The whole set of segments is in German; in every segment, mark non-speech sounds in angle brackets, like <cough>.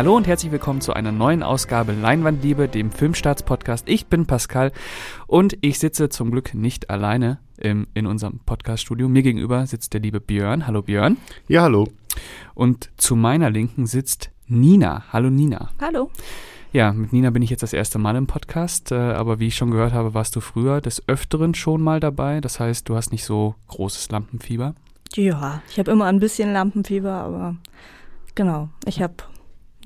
Hallo und herzlich willkommen zu einer neuen Ausgabe Leinwandliebe, dem Filmstarts-Podcast. Ich bin Pascal und ich sitze zum Glück nicht alleine im, in unserem Podcast-Studio. Mir gegenüber sitzt der liebe Björn. Hallo Björn. Ja, hallo. Und zu meiner Linken sitzt Nina. Hallo Nina. Hallo. Ja, mit Nina bin ich jetzt das erste Mal im Podcast, äh, aber wie ich schon gehört habe, warst du früher des Öfteren schon mal dabei. Das heißt, du hast nicht so großes Lampenfieber. Ja, ich habe immer ein bisschen Lampenfieber, aber genau, ich habe,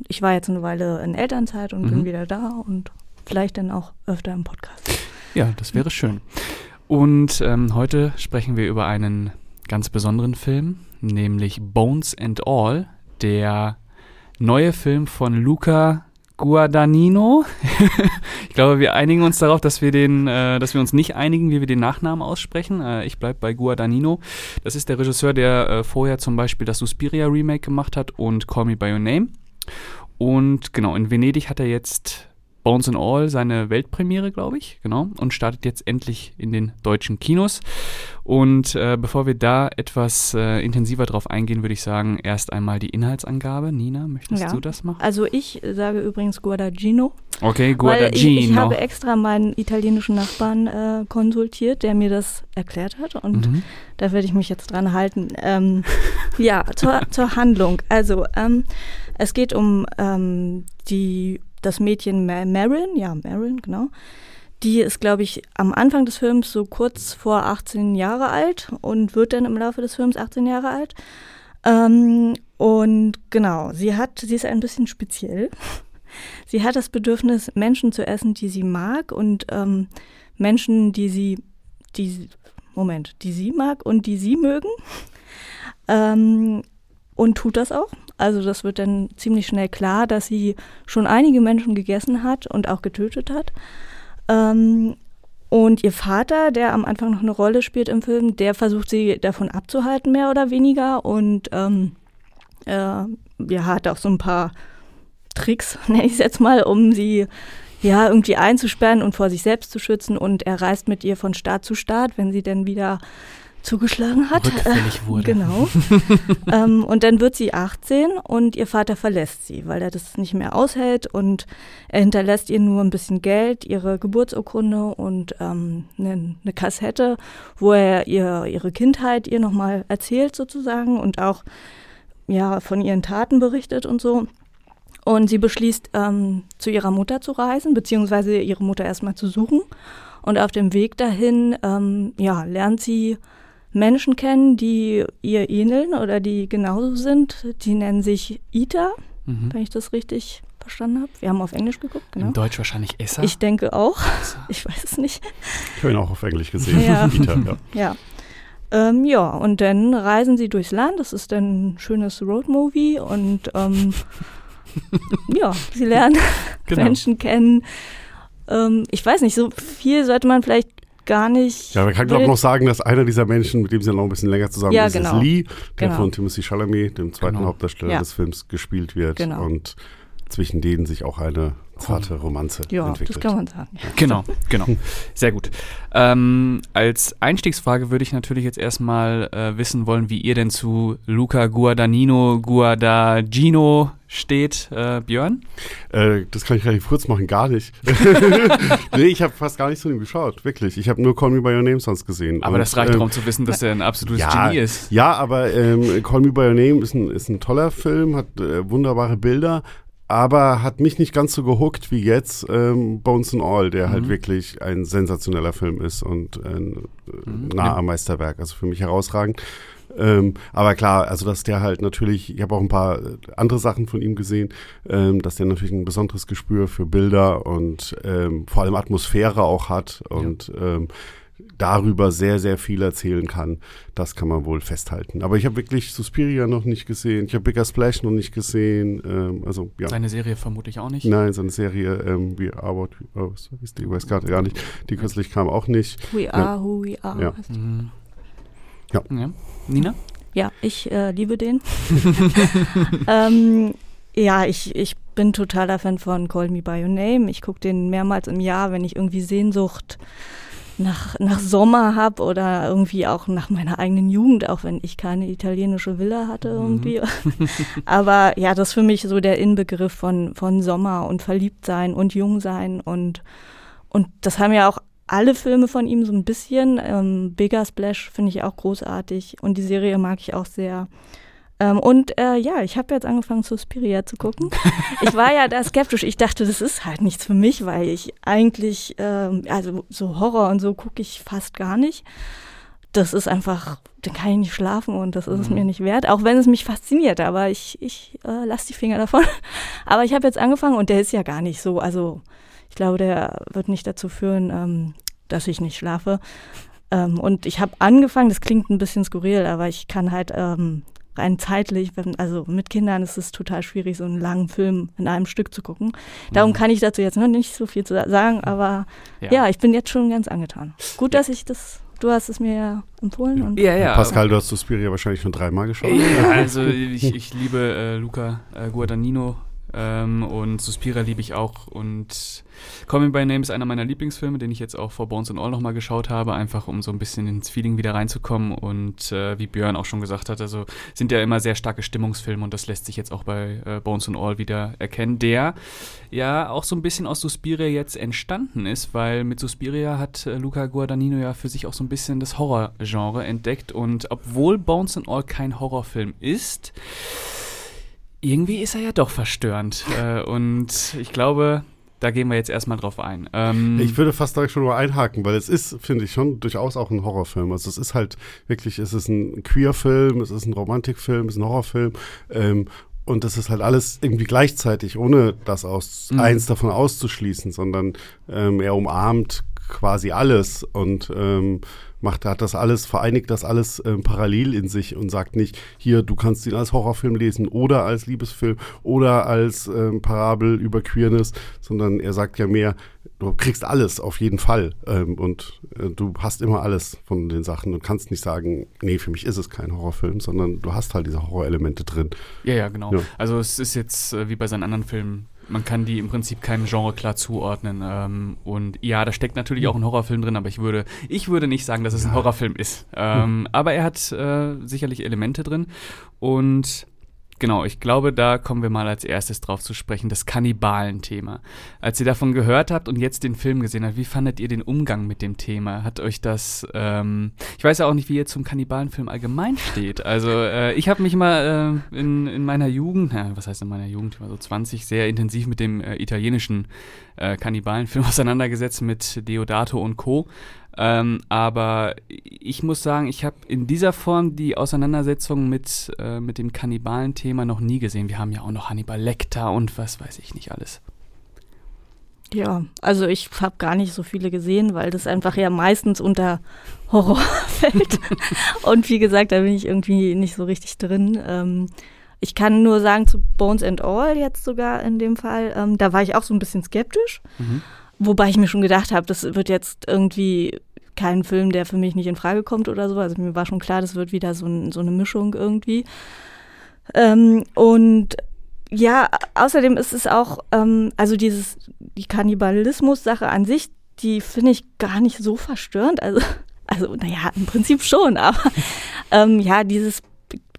ich war jetzt eine Weile in Elternzeit und Mhm. bin wieder da und vielleicht dann auch öfter im Podcast. Ja, das wäre schön. Und ähm, heute sprechen wir über einen ganz besonderen Film, nämlich Bones and All, der neue Film von Luca Guadagnino. <laughs> ich glaube, wir einigen uns darauf, dass wir den, äh, dass wir uns nicht einigen, wie wir den Nachnamen aussprechen. Äh, ich bleibe bei Guadagnino. Das ist der Regisseur, der äh, vorher zum Beispiel das Suspiria Remake gemacht hat und Call Me by Your Name. Und genau, in Venedig hat er jetzt Bones and All seine Weltpremiere, glaube ich, genau, und startet jetzt endlich in den deutschen Kinos. Und äh, bevor wir da etwas äh, intensiver drauf eingehen, würde ich sagen, erst einmal die Inhaltsangabe. Nina, möchtest Ja. du das machen? Also ich sage übrigens Guadagnino, Okay, weil ich, ich Guadagnino. habe extra meinen italienischen Nachbarn äh, konsultiert, der mir das erklärt hat und Mhm. Da werde ich mich jetzt dran halten. Ähm, ja, zur, <laughs> zur Handlung. Also, ähm, es geht um ähm, die, das Mädchen Ma Marin, ja, Marin, genau. Die ist, glaube ich, am Anfang des Films so kurz vor 18 Jahre alt und wird dann im Laufe des Films 18 Jahre alt. Ähm, und genau, sie hat, sie ist ein bisschen speziell. <laughs> Sie hat das Bedürfnis, Menschen zu essen, die sie mag und ähm, Menschen, die sie, die, Moment, die sie mag und die sie mögen. <laughs> Ähm, und tut das auch. Also das wird dann ziemlich schnell klar, dass sie schon einige Menschen gegessen hat und auch getötet hat. Ähm, und ihr Vater, der am Anfang noch eine Rolle spielt im Film, der versucht sie davon abzuhalten, mehr oder weniger. Und ähm, äh, ja, hat auch so ein paar Tricks, <laughs> nenne ich es jetzt mal, um sie ja irgendwie einzusperren und vor sich selbst zu schützen. Und er reist mit ihr von Staat zu Staat, wenn sie dann wieder zugeschlagen hat. Rückfällig <laughs> wurde. Genau. ähm, und dann wird sie 18 und ihr Vater verlässt sie, weil er das nicht mehr aushält und er hinterlässt ihr nur ein bisschen Geld, ihre Geburtsurkunde und ähm, eine, eine Kassette, wo er ihr ihre Kindheit ihr nochmal erzählt sozusagen und auch ja von ihren Taten berichtet und so. Und sie beschließt, ähm, zu ihrer Mutter zu reisen, beziehungsweise ihre Mutter erstmal zu suchen. Und auf dem Weg dahin, ähm, ja, lernt sie Menschen kennen, die ihr ähneln oder die genauso sind. Die nennen sich Ita, Mhm. wenn ich das richtig verstanden habe. Wir haben auf Englisch geguckt, genau. In Deutsch wahrscheinlich Esser. Ich denke auch. <laughs> Ich weiß es nicht. Ich habe ihn auch auf Englisch gesehen. Ja. <laughs> Ita, ja. <laughs> Ja. Ähm, ja, und dann reisen sie durchs Land. Das ist dann ein schönes Roadmovie und ähm, ja, sie lernen Genau. Menschen kennen. Ähm, ich weiß nicht, so viel sollte man vielleicht gar nicht. ja, man kann glaube wild- noch sagen, dass einer dieser Menschen, mit dem sie noch ein bisschen länger zusammen Ja, ist, genau. ist Lee, der Genau. von Timothy Chalamet, dem zweiten Genau. Hauptdarsteller Ja. des Films, gespielt wird. Genau. Und zwischen denen sich auch eine zarte Romanze Ja, entwickelt. das kann man sagen. Genau, genau. Sehr gut. Ähm, als Einstiegsfrage würde ich natürlich jetzt erstmal äh, wissen wollen, wie ihr denn zu Luca Guadagnino Guadagnino steht, äh, Björn. Äh, das kann ich relativ kurz machen, gar nicht. <laughs> nee, ich habe fast gar nicht zu ihm geschaut, wirklich. Ich habe nur Call Me By Your Name sonst gesehen. Aber Und, das reicht ähm, darum zu wissen, dass er ein absolutes ja, Genie ist. Ja, aber ähm, Call Me By Your Name ist ein, ist ein toller Film, hat äh, wunderbare Bilder, aber hat mich nicht ganz so gehuckt wie jetzt ähm, Bones and All, der halt Mhm. wirklich ein sensationeller Film ist und ein äh, Mhm. nah am Meisterwerk, also für mich herausragend. Ähm, aber klar, also dass der halt natürlich, ich habe auch ein paar äh, andere Sachen von ihm gesehen, ähm, dass der natürlich ein besonderes Gespür für Bilder und ähm, vor allem Atmosphäre auch hat und ähm, darüber sehr, sehr viel erzählen kann. Das kann man wohl festhalten. Aber ich habe wirklich Suspiria noch nicht gesehen. Ich habe Bigger Splash noch nicht gesehen. Ähm, also ja. Seine Serie vermutlich auch nicht. Nein, seine Serie ähm, We Are What We oh, die? Ich weiß gerade gar nicht. Die kürzlich kam auch nicht. We are who we are. Ja. Mhm. Ja. ja. Nina? Ja, ich äh, liebe den. <laughs> ähm, ja, ich, ich bin totaler Fan von Call Me By Your Name. Ich gucke den mehrmals im Jahr, wenn ich irgendwie Sehnsucht nach, nach Sommer habe oder irgendwie auch nach meiner eigenen Jugend, auch wenn ich keine italienische Villa hatte Mhm. irgendwie. <laughs> Aber ja, das ist für mich so der Inbegriff von, von Sommer und Verliebtsein und Jungsein und, und das haben ja auch alle Filme von ihm so ein bisschen. Ähm, Bigger Splash finde ich auch großartig und die Serie mag ich auch sehr. Ähm, und äh, ja, ich habe jetzt angefangen, Suspiria zu gucken. <laughs> Ich war ja da skeptisch. Ich dachte, das ist halt nichts für mich, weil ich eigentlich, ähm, also so Horror und so gucke ich fast gar nicht. Das ist einfach, dann kann ich nicht schlafen und das ist es Mhm. mir nicht wert, auch wenn es mich fasziniert. Aber ich, ich äh, lasse die Finger davon. <laughs> Aber ich habe jetzt angefangen und der ist ja gar nicht so. Also ich glaube, der wird nicht dazu führen, ähm, dass ich nicht schlafe. Ähm, und ich habe angefangen, das klingt ein bisschen skurril, aber ich kann halt ähm, rein zeitlich, wenn, also mit Kindern ist es total schwierig, so einen langen Film in einem Stück zu gucken. Darum Mhm. kann ich dazu jetzt noch nicht so viel zu sa- sagen, aber ja, ich bin jetzt schon ganz angetan. Gut, dass ich das, du hast es mir ja empfohlen. Und ja, ja. Pascal, du hast Suspiria wahrscheinlich schon dreimal geschaut. Ja, <laughs> also ich, ich liebe äh, Luca äh, Guadagnino ähm, und Suspira liebe ich auch. Und Me By Name ist einer meiner Lieblingsfilme, den ich jetzt auch vor Bones and All nochmal geschaut habe, einfach um so ein bisschen ins Feeling wieder reinzukommen. Und äh, wie Björn auch schon gesagt hat, also sind ja immer sehr starke Stimmungsfilme und das lässt sich jetzt auch bei äh, Bones and All wieder erkennen, der ja auch so ein bisschen aus Suspiria jetzt entstanden ist, weil mit Suspiria hat äh, Luca Guadagnino ja für sich auch so ein bisschen das Horrorgenre entdeckt. Und obwohl Bones and All kein Horrorfilm ist, irgendwie ist er ja doch verstörend. Äh, und ich glaube, da gehen wir jetzt erstmal drauf ein. Ähm, Ich würde fast da schon mal einhaken, weil es ist, finde ich, schon durchaus auch ein Horrorfilm. Also es ist halt wirklich, es ist ein Queer-Film, es ist ein Romantikfilm, es ist ein Horrorfilm. Ähm, und das ist halt alles irgendwie gleichzeitig, ohne das aus, Mhm. eins davon auszuschließen, sondern ähm, er umarmt quasi alles und ähm, macht, hat das alles, vereinigt das alles ähm, parallel in sich und sagt nicht, hier, du kannst ihn als Horrorfilm lesen oder als Liebesfilm oder als ähm, Parabel über Queerness, sondern er sagt ja mehr, du kriegst alles auf jeden Fall ähm, und äh, du hast immer alles von den Sachen und kannst nicht sagen, nee, für mich ist es kein Horrorfilm, sondern du hast halt diese Horrorelemente drin. ja, ja, genau. Ja. Also es ist jetzt äh, wie bei seinen anderen Filmen, man kann die im Prinzip keinem Genre klar zuordnen. Ähm, und ja, da steckt natürlich auch ein Horrorfilm drin, aber ich würde, ich würde nicht sagen, dass es ein Horrorfilm ist. Ähm, Aber er hat äh, sicherlich Elemente drin. Und genau, ich glaube, da kommen wir mal als erstes drauf zu sprechen, das Kannibalen-Thema. Als ihr davon gehört habt und jetzt den Film gesehen habt, wie fandet ihr den Umgang mit dem Thema? Hat euch das, ähm, ich weiß ja auch nicht, wie ihr zum Kannibalenfilm allgemein steht. Also äh, ich habe mich mal äh, in, in meiner Jugend, ja, was heißt in meiner Jugend, ich war so 20, sehr intensiv mit dem äh, italienischen äh, Kannibalenfilm <laughs> auseinandergesetzt mit Deodato und Co. Ähm, aber ich muss sagen, ich habe in dieser Form die Auseinandersetzung mit, äh, mit dem Kannibalen-Thema noch nie gesehen. Wir haben ja auch noch Hannibal Lecter und was weiß ich nicht alles. Ja, also ich habe gar nicht so viele gesehen, weil das einfach ja meistens unter Horror <laughs> fällt. Und wie gesagt, da bin ich irgendwie nicht so richtig drin. Ähm, ich kann nur sagen, zu Bones and All jetzt sogar in dem Fall, ähm, da war ich auch so ein bisschen skeptisch. Mhm. Wobei ich mir schon gedacht habe, das wird jetzt irgendwie kein Film, der für mich nicht in Frage kommt oder so. Also mir war schon klar, das wird wieder so, ein, so eine Mischung irgendwie. Ähm, und ja, außerdem ist es auch, ähm, also dieses, die Kannibalismus-Sache an sich, die finde ich gar nicht so verstörend. Also, <laughs> also naja, im Prinzip schon, aber <laughs> ähm, ja, dieses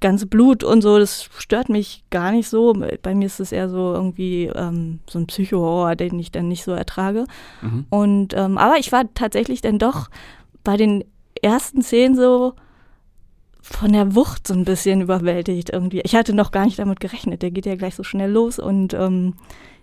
ganze Blut und so, das stört mich gar nicht so. Bei mir ist es eher so irgendwie ähm, so ein Psychohorror, den ich dann nicht so ertrage. Mhm. Und ähm, aber ich war tatsächlich dann doch bei den ersten Szenen so von der Wucht so ein bisschen überwältigt irgendwie. Ich hatte noch gar nicht damit gerechnet. Der geht ja gleich so schnell los und ähm,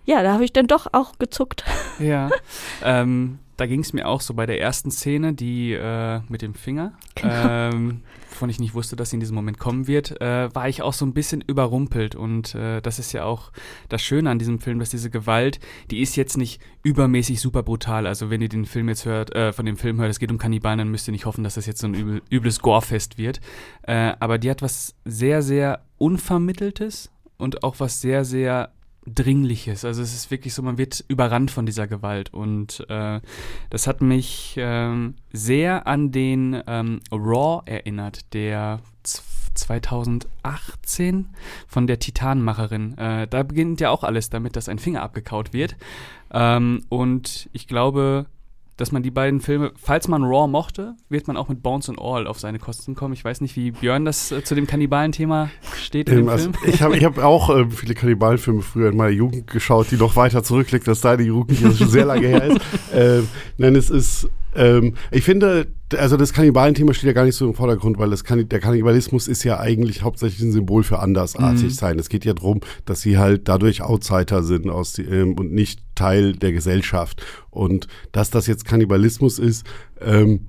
ja, da habe ich dann doch auch gezuckt. Ja, <laughs> ähm, da ging es mir auch so bei der ersten Szene, die äh, mit dem Finger, Genau. ähm, wovon ich nicht wusste, dass sie in diesem Moment kommen wird, äh, war ich auch so ein bisschen überrumpelt. Und äh, das ist ja auch das Schöne an diesem Film, dass diese Gewalt, die ist jetzt nicht übermäßig super brutal. Also wenn ihr den Film jetzt hört, äh, von dem Film hört, es geht um Kannibalen, dann müsst ihr nicht hoffen, dass das jetzt so ein übel, übles Gorefest wird. Äh, aber die hat was sehr, sehr Unvermitteltes und auch was sehr, sehr Dringliches. Also es ist wirklich so, man wird überrannt von dieser Gewalt. Und äh, das hat mich ähm, sehr an den ähm, Raw erinnert, der z- 2018 von der Titanmacherin. Äh, da beginnt ja auch alles damit, dass ein Finger abgekaut wird. Ähm, und ich glaube, dass man die beiden Filme, falls man Raw mochte, wird man auch mit Bones and All auf seine Kosten kommen. Ich weiß nicht, wie Björn das äh, zu dem Kannibalen-Thema steht in Ähm, dem also Film. ich habe ich <laughs> hab auch ähm, viele Kannibalenfilme früher in meiner Jugend geschaut, die noch weiter zurückliegt, als deine Jugend, die schon sehr lange her ist. <laughs> Ähm, nein, es ist, ähm, ich finde, also das Kannibalenthema steht ja gar nicht so im Vordergrund, weil das Kanni der Kannibalismus ist ja eigentlich hauptsächlich ein Symbol für andersartig Mhm. sein. Es geht ja darum, dass sie halt dadurch Outsider sind aus die, ähm, und nicht Teil der Gesellschaft. Und dass das jetzt Kannibalismus ist, ähm,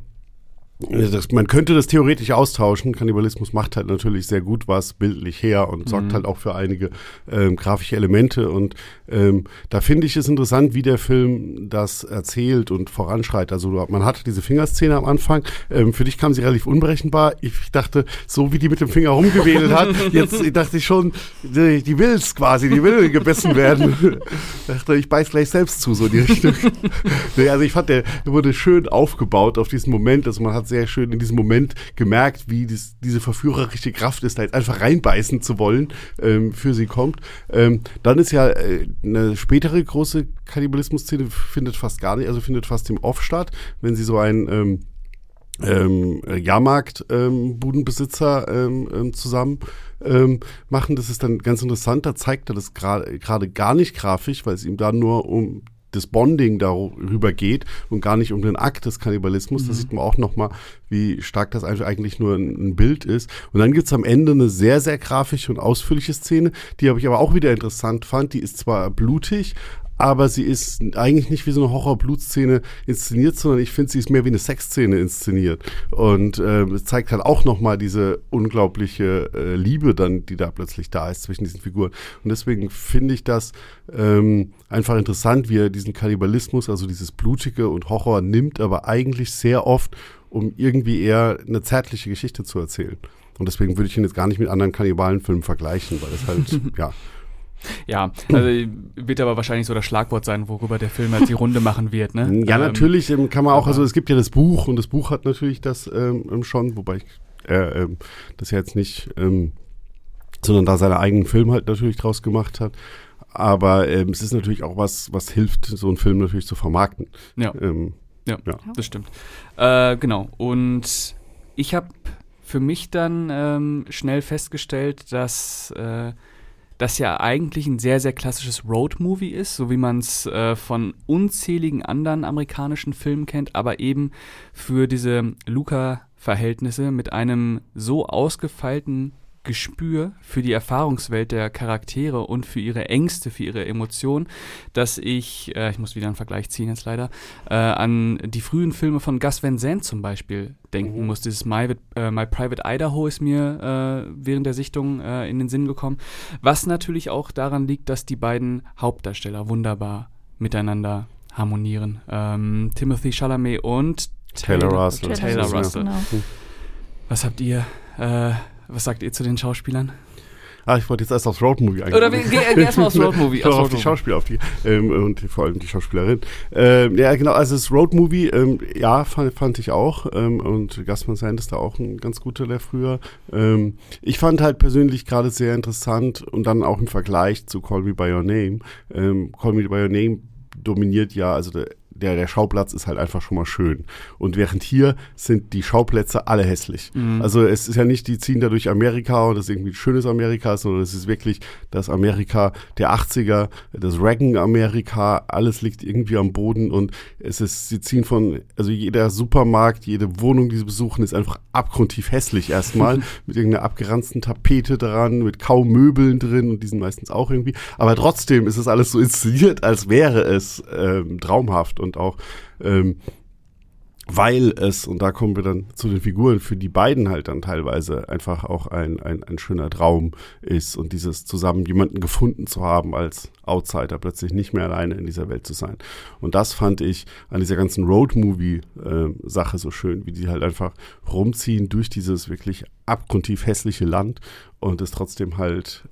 das, man könnte das theoretisch austauschen. Kannibalismus macht halt natürlich sehr gut was bildlich her und sorgt Mhm. halt auch für einige ähm, grafische Elemente. Und ähm, da finde ich es interessant, wie der Film das erzählt und voranschreitet. Also man hat diese Fingerszene am Anfang. Ähm, für dich kam sie relativ unberechenbar. Ich dachte, so wie die mit dem Finger rumgewedelt hat, <laughs> jetzt dachte ich schon, die, die will's quasi, die will gebissen werden. dachte, ich beiß gleich selbst zu, so die Richtung. <laughs> also ich fand, der wurde schön aufgebaut auf diesen Moment. Also man hat sehr schön in diesem Moment gemerkt, wie dies, diese verführerische Kraft ist, da jetzt einfach reinbeißen zu wollen, ähm, für sie kommt. Ähm, dann ist ja äh, eine spätere große Kannibalismus-Szene findet fast gar nicht, also findet fast im Off statt, wenn sie so ein ähm, ähm, Jahrmarkt-Budenbesitzer ähm, ähm, zusammen ähm, machen. Das ist dann ganz interessant. Da zeigt er das gerade gar nicht grafisch, weil es ihm da nur um das Bonding darüber geht und gar nicht um den Akt des Kannibalismus. Da sieht man auch nochmal, wie stark das eigentlich nur ein, ein Bild ist. Und dann gibt's am Ende eine sehr, sehr grafische und ausführliche Szene, die habe ich aber auch wieder interessant fand. Die ist zwar blutig, aber sie ist eigentlich nicht wie so eine Horror-Blutszene inszeniert, sondern ich finde, sie ist mehr wie eine Sexszene inszeniert. Und es zeigt halt auch nochmal diese unglaubliche äh, Liebe dann, die da plötzlich da ist zwischen diesen Figuren. Und deswegen finde ich das ähm, einfach interessant, wie er diesen Kannibalismus, also dieses Blutige und Horror nimmt, aber eigentlich sehr oft, um irgendwie eher eine zärtliche Geschichte zu erzählen. Und deswegen würde ich ihn jetzt gar nicht mit anderen Kannibalenfilmen vergleichen, weil es halt, <laughs> ja, Ja, also wird aber wahrscheinlich so das Schlagwort sein, worüber der Film halt die Runde machen wird, ne? <laughs> Ja, Ähm, natürlich ähm, kann man auch, also es gibt ja das Buch und das Buch hat natürlich das ähm, ähm, schon, wobei ich äh, ähm, das ja jetzt nicht, ähm, sondern da seine eigenen Film halt natürlich draus gemacht hat. Aber ähm, es ist natürlich auch was, was hilft, so einen Film natürlich zu vermarkten. Ja. Ja, Ja. das stimmt. Äh, genau. Und ich habe für mich dann schnell festgestellt, dass äh, das ja eigentlich ein sehr, sehr klassisches Road-Movie ist, so wie man es äh, von unzähligen anderen amerikanischen Filmen kennt, aber eben für diese Luca-Verhältnisse mit einem so ausgefeilten Gespür für die Erfahrungswelt der Charaktere und für ihre Ängste, für ihre Emotionen, dass ich, äh, ich muss wieder einen Vergleich ziehen jetzt leider, äh, an die frühen Filme von Gus Van Sant zum Beispiel denken Mhm. muss. Dieses My, äh, My Private Idaho ist mir äh, während der Sichtung äh, in den Sinn gekommen, was natürlich auch daran liegt, dass die beiden Hauptdarsteller wunderbar miteinander harmonieren. Ähm, Timothy Chalamet und Taylor Russell. Taylor Russell, Russell. Genau. Was habt ihr, äh, was sagt ihr zu den Schauspielern? ah, ich wollte jetzt erst aufs Roadmovie eingehen. Oder wir- geh- geh erst mal aufs <laughs> Roadmovie, aufs auf die. Schauspieler, auf die, ähm, und vor allem die Schauspielerin. Ähm, ja, genau, also das Roadmovie, ähm, ja, fand, fand ich auch. Ähm, und Gus Van Sant ist da auch ein ganz guter der früher. Ähm, ich fand halt persönlich gerade sehr interessant und dann auch im Vergleich zu Call Me By Your Name. Ähm, Call Me By Your Name dominiert ja, also der, der, der Schauplatz ist halt einfach schon mal schön. Und während hier sind die Schauplätze alle hässlich. Mhm. Also es ist ja nicht, die ziehen da durch Amerika und das ist irgendwie ein schönes Amerika, sondern es ist wirklich das Amerika der 80er, das Reagan-Amerika, alles liegt irgendwie am Boden und es ist, sie ziehen von, also jeder Supermarkt, jede Wohnung, die sie besuchen, ist einfach abgrundtief hässlich erstmal, <laughs> mit irgendeiner abgeranzten Tapete dran, mit kaum Möbeln drin und die sind meistens auch irgendwie, aber trotzdem ist es alles so inszeniert, als wäre es ähm, traumhaft und auch ähm, weil es, und da kommen wir dann zu den Figuren, für die beiden halt dann teilweise einfach auch ein, ein, ein schöner Traum ist und dieses zusammen jemanden gefunden zu haben als Outsider, plötzlich nicht mehr alleine in dieser Welt zu sein. Und das fand ich an dieser ganzen Road-Movie-Sache so schön, wie die halt einfach rumziehen durch dieses wirklich abgrundtief hässliche Land und es trotzdem halt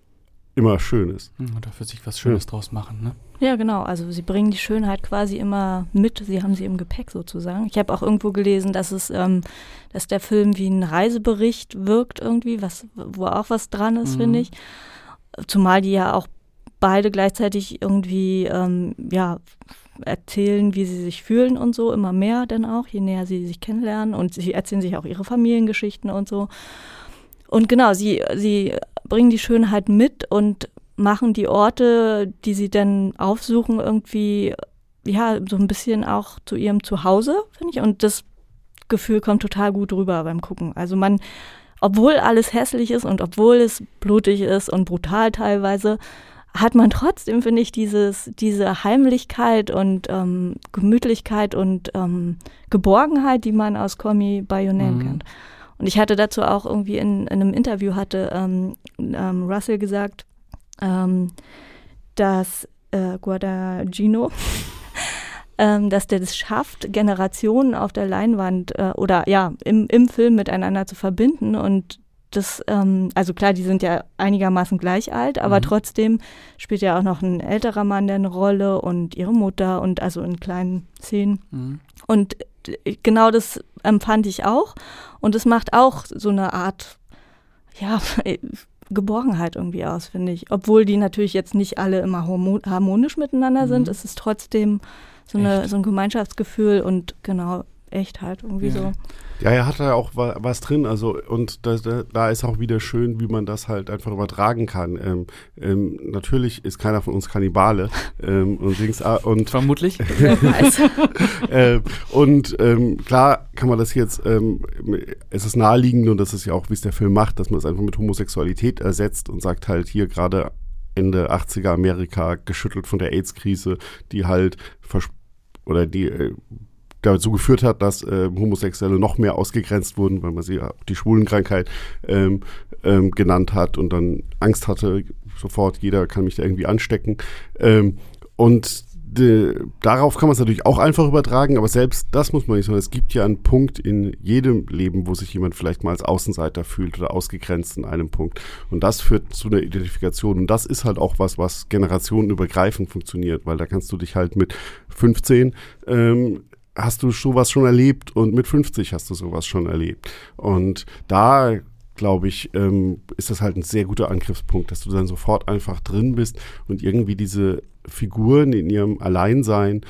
immer schön ist. Hm, Und dafür sich was Schönes draus machen, ne? Ja, genau. Also sie bringen die Schönheit quasi immer mit. Sie haben sie im Gepäck sozusagen. Ich habe auch irgendwo gelesen, dass es, ähm, dass der Film wie ein Reisebericht wirkt irgendwie, was, wo auch was dran ist, Mhm. finde ich. Zumal die ja auch beide gleichzeitig irgendwie, ähm, ja, erzählen, wie sie sich fühlen und so, immer mehr dann auch, je näher sie sich kennenlernen. Und sie erzählen sich auch ihre Familiengeschichten und so. Und genau, sie, sie bringen die Schönheit mit und machen die Orte, die sie dann aufsuchen, irgendwie, ja, so ein bisschen auch zu ihrem Zuhause, finde ich. Und das Gefühl kommt total gut rüber beim Gucken. Also man, obwohl alles hässlich ist und obwohl es blutig ist und brutal teilweise, hat man trotzdem, finde ich, dieses, diese Heimlichkeit und ähm, Gemütlichkeit und ähm, Geborgenheit, die man aus Your Name mhm. kennt. Und ich hatte dazu auch irgendwie in, in einem Interview hatte ähm, ähm, Russell gesagt, ähm, dass äh, Guadagnino, <laughs> ähm, dass der das schafft, Generationen auf der Leinwand äh, oder ja, im, im Film miteinander zu verbinden und das, ähm, also klar, die sind ja einigermaßen gleich alt, aber mhm. trotzdem spielt ja auch noch ein älterer Mann eine Rolle und ihre Mutter und also in kleinen Szenen. Mhm. Und genau das empfand ich auch. Und es macht auch so eine Art, ja, <laughs> Geborgenheit irgendwie aus, finde ich. Obwohl die natürlich jetzt nicht alle immer harmonisch miteinander sind, mhm. ist es trotzdem so, eine, so ein Gemeinschaftsgefühl und genau, echt halt irgendwie ja. so. Ja, er hat da auch was drin, also und da, da, ist auch wieder schön, wie man das halt einfach übertragen kann. Ähm, ähm, natürlich ist keiner von uns Kannibale <laughs> ähm, und, Dings, ah, und vermutlich. <laughs> <laughs> äh, und ähm, klar kann man das jetzt, ähm, es ist naheliegend und das ist ja auch, wie es der Film macht, dass man es einfach mit Homosexualität ersetzt und sagt halt hier gerade Ende 80er Amerika geschüttelt von der AIDS-Krise, die halt oder die äh, dazu geführt hat, dass äh, Homosexuelle noch mehr ausgegrenzt wurden, weil man sie ja die Schwulenkrankheit ähm, ähm, genannt hat und dann Angst hatte, sofort jeder kann mich da irgendwie anstecken. Ähm, und de, darauf kann man es natürlich auch einfach übertragen, aber selbst das muss man nicht sagen. Es gibt ja einen Punkt in jedem Leben, wo sich jemand vielleicht mal als Außenseiter fühlt oder ausgegrenzt in einem Punkt. Und das führt zu einer Identifikation. Und das ist halt auch was, was generationenübergreifend funktioniert, weil da kannst du dich halt mit 15 ähm, hast du sowas schon erlebt und mit 50 hast du sowas schon erlebt. Und da glaube ich, ähm, ist das halt ein sehr guter Angriffspunkt, dass du dann sofort einfach drin bist und irgendwie diese Figuren in ihrem Alleinsein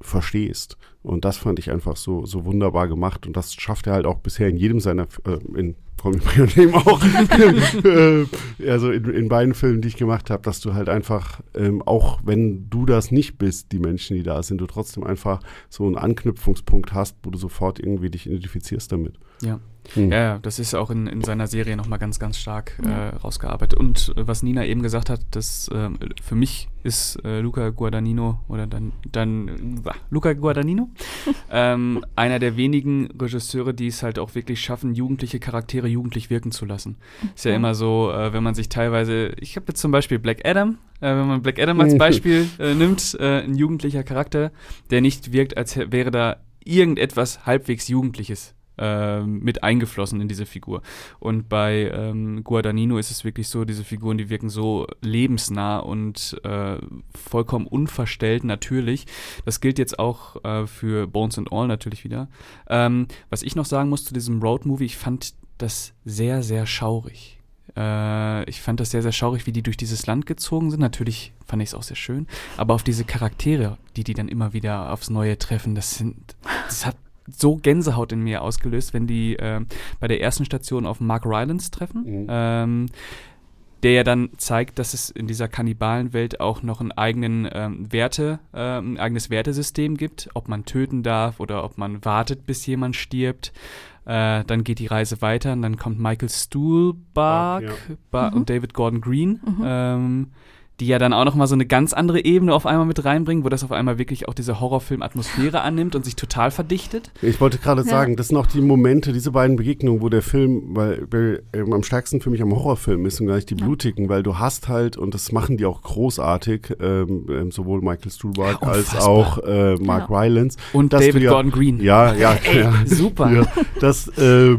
verstehst. Und das fand ich einfach so, so wunderbar gemacht. Und das schafft er halt auch bisher in jedem seiner, äh, in Call Me auch, <laughs> äh, also in, in, beiden Filmen, die ich gemacht habe, dass du halt einfach, ähm, auch wenn du das nicht bist, die Menschen, die da sind, du trotzdem einfach so einen Anknüpfungspunkt hast, wo du sofort irgendwie dich identifizierst damit. Ja. Hm. Ja, das ist auch in, in seiner Serie nochmal ganz, ganz stark äh, rausgearbeitet. Und äh, was Nina eben gesagt hat, dass äh, für mich ist äh, Luca Guadagnino oder dann, dann äh, Luca Guadagnino <laughs> ähm, einer der wenigen Regisseure, die es halt auch wirklich schaffen, jugendliche Charaktere jugendlich wirken zu lassen. Ist ja immer so, äh, wenn man sich teilweise, ich habe jetzt zum Beispiel Black Adam, wenn man Black Adam als <laughs> Beispiel nimmt, ein jugendlicher Charakter, der nicht wirkt, als wäre da irgendetwas halbwegs Jugendliches ähm, mit eingeflossen in diese Figur. Und bei ähm, Guadagnino ist es wirklich so, diese Figuren, die wirken so lebensnah und äh, vollkommen unverstellt natürlich. Das gilt jetzt auch äh, für Bones and All natürlich wieder. Ähm, was ich noch sagen muss zu diesem Road-Movie, ich fand das sehr, sehr schaurig. Äh, ich fand das sehr, sehr schaurig, wie die durch dieses Land gezogen sind. Natürlich fand ich es auch sehr schön. Aber auf diese Charaktere, die die dann immer wieder aufs Neue treffen, das sind, das hat so Gänsehaut in mir ausgelöst, wenn die äh, bei der ersten Station auf Mark Rylance treffen. Mhm. Ähm, der ja dann zeigt, dass es in dieser Kannibalenwelt auch noch einen eigenen ähm, Werte, äh, ein eigenes Wertesystem gibt, ob man töten darf oder ob man wartet, bis jemand stirbt. Äh, dann geht die Reise weiter und dann kommt Michael Stuhlbarg ja. mhm. und David Gordon Green. Mhm. Ähm, die ja dann auch nochmal so eine ganz andere Ebene auf einmal mit reinbringen, wo das auf einmal wirklich auch diese Horrorfilm-Atmosphäre annimmt und sich total verdichtet. Ich wollte gerade ja. sagen, das sind auch die Momente, diese beiden Begegnungen, wo der Film, weil, weil ähm, am stärksten für mich am Horrorfilm ist und gar nicht die ja. blutigen, weil du hast halt, und das machen die auch großartig, ähm, ähm sowohl Michael Stuhlbarg ja, als auch äh, Mark Rylance. Und David Gordon Green. Ja, ja, <laughs> Ey, super. das, äh,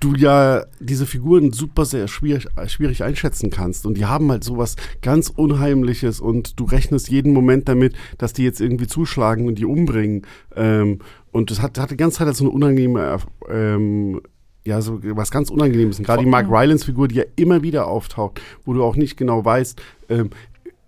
du ja diese Figuren super sehr schwierig, schwierig einschätzen kannst. Und die haben halt sowas ganz Unheimliches und du rechnest jeden Moment damit, dass die jetzt irgendwie zuschlagen und die umbringen. Ähm, und das hat, hat die ganze Zeit halt so eine unangenehme ähm, ja, so was ganz Unangenehmes. Gerade die Mark Rylance-Figur, die ja immer wieder auftaucht, wo du auch nicht genau weißt, ähm,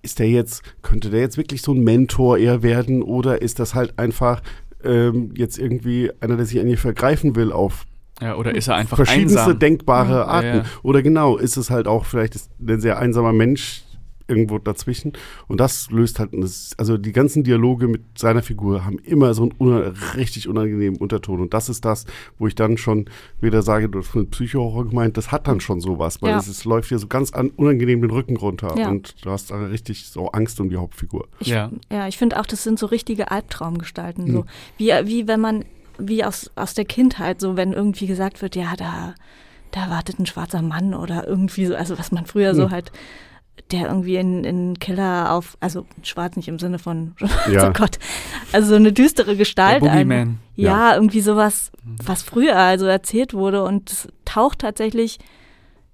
ist der jetzt, könnte der jetzt wirklich so ein Mentor eher werden oder ist das halt einfach ähm, jetzt irgendwie einer, der sich an ihr vergreifen will auf ja, oder ist er einfach verschiedenste einsam? denkbare Arten. Ja, ja. Oder genau, ist es halt auch vielleicht ist ein sehr einsamer Mensch irgendwo dazwischen. Und das löst halt, also die ganzen Dialoge mit seiner Figur haben immer so einen una richtig unangenehmen Unterton. Und das ist das, wo ich dann schon wieder sage, du hast mit Psychohorror gemeint, das hat dann schon sowas, weil Ja. es, es läuft dir so ganz an, unangenehm den Rücken runter Ja. und du hast dann richtig so Angst um die Hauptfigur. Ich, Ja. ja. ich finde auch, das sind so richtige Albtraumgestalten. Mhm. So. Wie, wie wenn man, wie aus, aus der Kindheit, so wenn irgendwie gesagt wird, ja, da, da wartet ein schwarzer Mann oder irgendwie so, also was man früher so Mhm. halt, der irgendwie in, in den Keller auf, also schwarz nicht im Sinne von, <laughs> Ja. oh Gott, also so eine düstere Der Gestalt. ein- Boogeyman. ja, irgendwie sowas, was früher also erzählt wurde und es taucht tatsächlich